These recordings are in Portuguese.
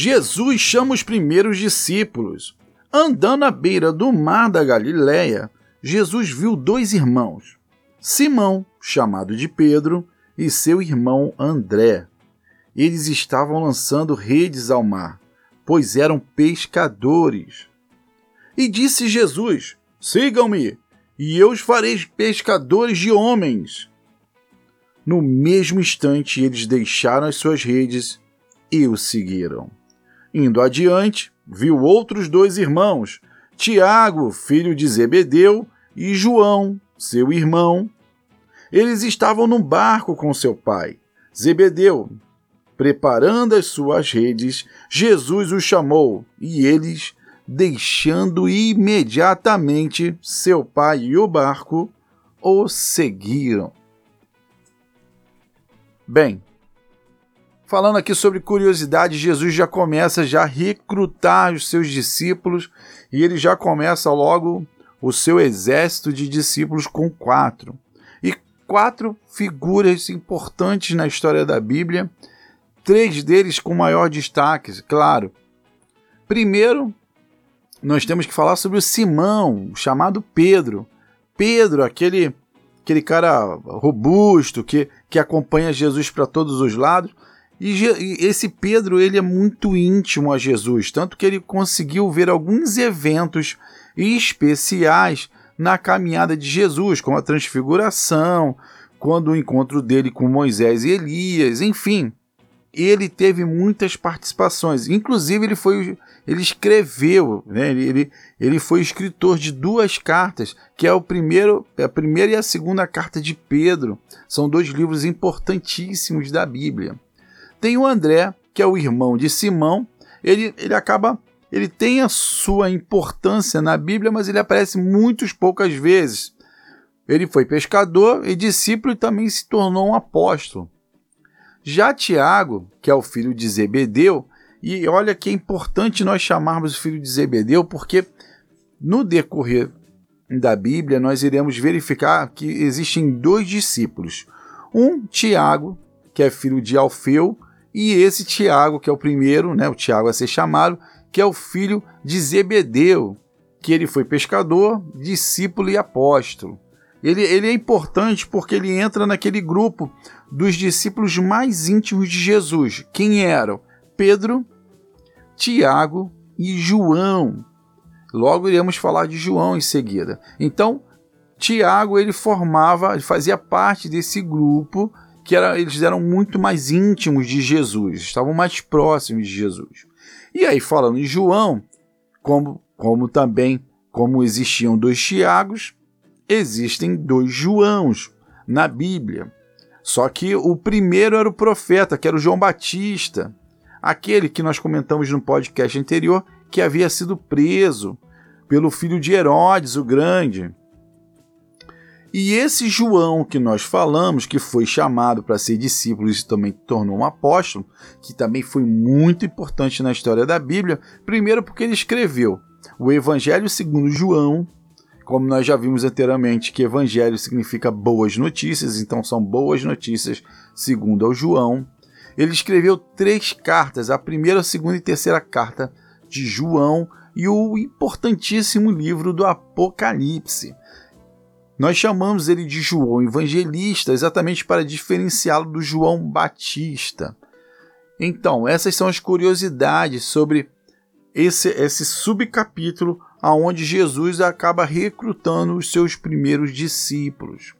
Jesus chama os primeiros discípulos. Andando à beira do mar da Galiléia, Jesus viu dois irmãos, Simão, chamado de Pedro, e seu irmão André. Eles estavam lançando redes ao mar, pois eram pescadores. E disse Jesus: Sigam-me, e eu os farei pescadores de homens. No mesmo instante, eles deixaram as suas redes e o seguiram. Indo adiante, viu outros dois irmãos, Tiago, filho de Zebedeu, e João, seu irmão. Eles estavam num barco com seu pai, Zebedeu. Preparando as suas redes, Jesus os chamou e eles, deixando imediatamente seu pai e o barco, o seguiram. Bem, Falando aqui sobre curiosidade, Jesus já começa já a recrutar os seus discípulos e ele já começa logo o seu exército de discípulos com quatro. E quatro figuras importantes na história da Bíblia, três deles com maior destaque, claro. Primeiro, nós temos que falar sobre o Simão, chamado Pedro. Pedro, aquele, aquele cara robusto que, que acompanha Jesus para todos os lados e, esse Pedro ele é muito íntimo a Jesus, tanto que ele conseguiu ver alguns eventos especiais na caminhada de Jesus, como a transfiguração, quando o encontro dele com Moisés e Elias, enfim. Ele teve muitas participações, inclusive ele foi ele escreveu, né? ele, ele, ele foi escritor de duas cartas, que é o primeiro, a primeira e a segunda carta de Pedro. São dois livros importantíssimos da Bíblia. Tem o André, que é o irmão de Simão. Ele, ele acaba. Ele tem a sua importância na Bíblia, mas ele aparece muitas poucas vezes. Ele foi pescador e discípulo e também se tornou um apóstolo. Já Tiago, que é o filho de Zebedeu, e olha que é importante nós chamarmos o filho de Zebedeu, porque no decorrer da Bíblia nós iremos verificar que existem dois discípulos. Um, Tiago, que é filho de Alfeu, e esse Tiago, que é o primeiro, né, o Tiago a ser chamado, que é o filho de Zebedeu, que ele foi pescador, discípulo e apóstolo. Ele, ele é importante porque ele entra naquele grupo dos discípulos mais íntimos de Jesus. Quem eram? Pedro, Tiago e João. Logo iremos falar de João em seguida. Então, Tiago ele formava, ele fazia parte desse grupo que era, eles eram muito mais íntimos de Jesus, estavam mais próximos de Jesus. E aí, falando em João, como, como também como existiam dois Tiagos, existem dois Joãos na Bíblia. Só que o primeiro era o profeta, que era o João Batista, aquele que nós comentamos no podcast anterior, que havia sido preso pelo filho de Herodes o Grande. E esse João que nós falamos, que foi chamado para ser discípulo e também tornou um apóstolo, que também foi muito importante na história da Bíblia, primeiro porque ele escreveu o Evangelho segundo João, como nós já vimos anteriormente, que evangelho significa boas notícias, então são boas notícias segundo ao João. Ele escreveu três cartas, a primeira, a segunda e terceira carta de João e o importantíssimo livro do Apocalipse. Nós chamamos ele de João Evangelista exatamente para diferenciá-lo do João Batista. Então, essas são as curiosidades sobre esse, esse subcapítulo aonde Jesus acaba recrutando os seus primeiros discípulos.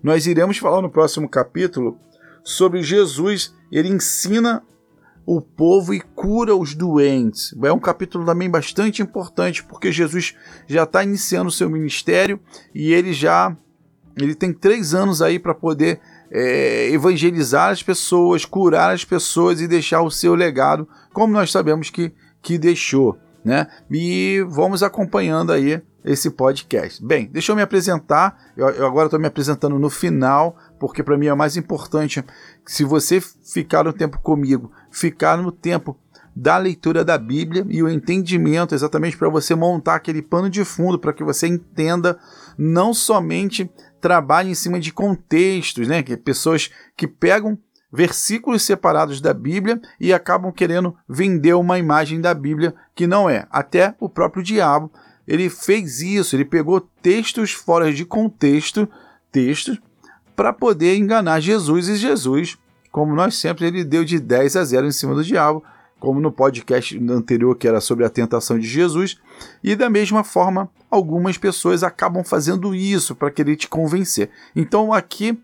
Nós iremos falar no próximo capítulo sobre Jesus, ele ensina o povo e cura os doentes. É um capítulo também bastante importante, porque Jesus já está iniciando o seu ministério e ele já ele tem três anos aí para poder é, evangelizar as pessoas, curar as pessoas e deixar o seu legado, como nós sabemos que, que deixou. Né? E vamos acompanhando aí esse podcast. Bem, deixa eu me apresentar. Eu, eu agora estou me apresentando no final, porque para mim é mais importante. Se você ficar no tempo comigo, ficar no tempo da leitura da Bíblia e o entendimento exatamente para você montar aquele pano de fundo para que você entenda não somente trabalhe em cima de contextos, né, que pessoas que pegam versículos separados da Bíblia e acabam querendo vender uma imagem da Bíblia que não é. Até o próprio diabo, ele fez isso, ele pegou textos fora de contexto, textos, para poder enganar Jesus e Jesus, como nós sempre, ele deu de 10 a 0 em cima do diabo, como no podcast anterior que era sobre a tentação de Jesus, e da mesma forma, algumas pessoas acabam fazendo isso para querer te convencer. Então aqui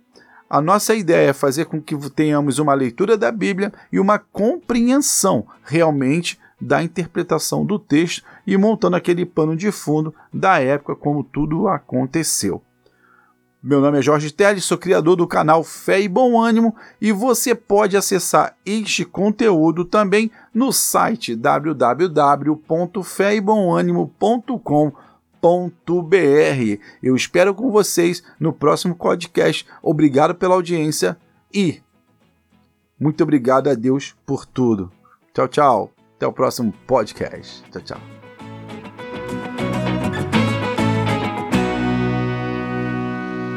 a nossa ideia é fazer com que tenhamos uma leitura da Bíblia e uma compreensão realmente da interpretação do texto e montando aquele pano de fundo da época como tudo aconteceu. Meu nome é Jorge Teles, sou criador do canal Fé e Bom Ânimo e você pode acessar este conteúdo também no site www.feebomanimo.com.br. Eu espero com vocês no próximo podcast. Obrigado pela audiência e muito obrigado a Deus por tudo. Tchau, tchau. Até o próximo podcast. Tchau, tchau.